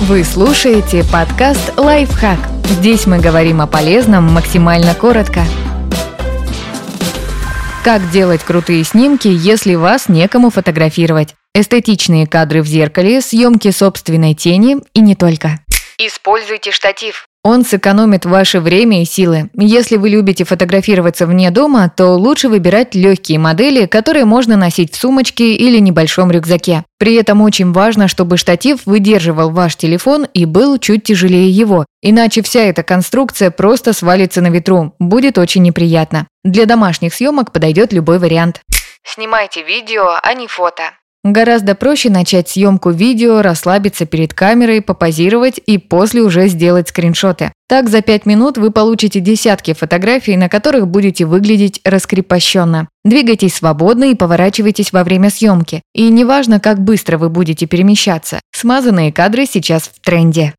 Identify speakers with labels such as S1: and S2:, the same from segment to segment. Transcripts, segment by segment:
S1: Вы слушаете подкаст «Лайфхак». Здесь мы говорим о полезном максимально коротко. Как делать крутые снимки, если вас некому фотографировать? Эстетичные кадры в зеркале, съемки собственной тени и не только. Используйте штатив. Он сэкономит ваше время и силы. Если вы любите фотографироваться вне дома, то лучше выбирать легкие модели, которые можно носить в сумочке или небольшом рюкзаке. При этом очень важно, чтобы штатив выдерживал ваш телефон и был чуть тяжелее его, иначе вся эта конструкция просто свалится на ветру, будет очень неприятно. Для домашних съемок подойдет любой вариант.
S2: Снимайте видео, а не фото.
S1: Гораздо проще начать съемку видео, расслабиться перед камерой, попозировать и после уже сделать скриншоты. Так за 5 минут вы получите десятки фотографий, на которых будете выглядеть раскрепощенно. Двигайтесь свободно и поворачивайтесь во время съемки. И неважно, как быстро вы будете перемещаться, смазанные кадры сейчас в тренде.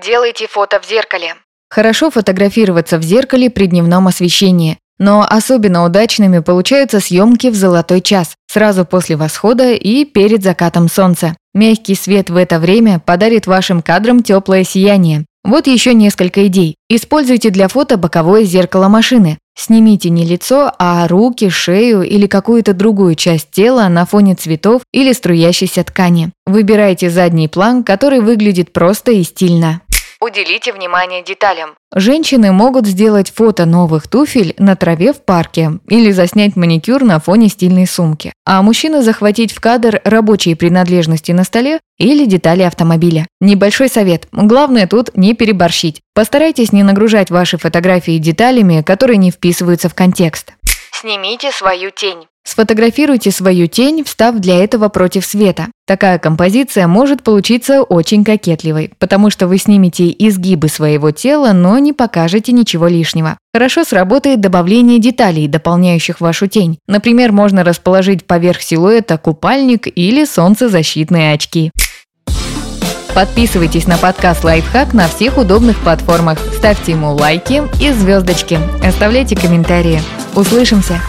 S2: Делайте фото в зеркале.
S1: Хорошо фотографироваться в зеркале при дневном освещении. Но особенно удачными получаются съемки в золотой час, сразу после восхода и перед закатом солнца. Мягкий свет в это время подарит вашим кадрам теплое сияние. Вот еще несколько идей. Используйте для фото боковое зеркало машины. Снимите не лицо, а руки, шею или какую-то другую часть тела на фоне цветов или струящейся ткани. Выбирайте задний план, который выглядит просто и стильно.
S2: Уделите внимание деталям.
S1: Женщины могут сделать фото новых туфель на траве в парке или заснять маникюр на фоне стильной сумки. А мужчины захватить в кадр рабочие принадлежности на столе или детали автомобиля. Небольшой совет. Главное тут не переборщить. Постарайтесь не нагружать ваши фотографии деталями, которые не вписываются в контекст.
S2: Снимите свою тень.
S1: Сфотографируйте свою тень, встав для этого против света. Такая композиция может получиться очень кокетливой, потому что вы снимете изгибы своего тела, но не покажете ничего лишнего. Хорошо сработает добавление деталей, дополняющих вашу тень. Например, можно расположить поверх силуэта купальник или солнцезащитные очки. Подписывайтесь на подкаст «Лайфхак» на всех удобных платформах. Ставьте ему лайки и звездочки. Оставляйте комментарии. Услышимся!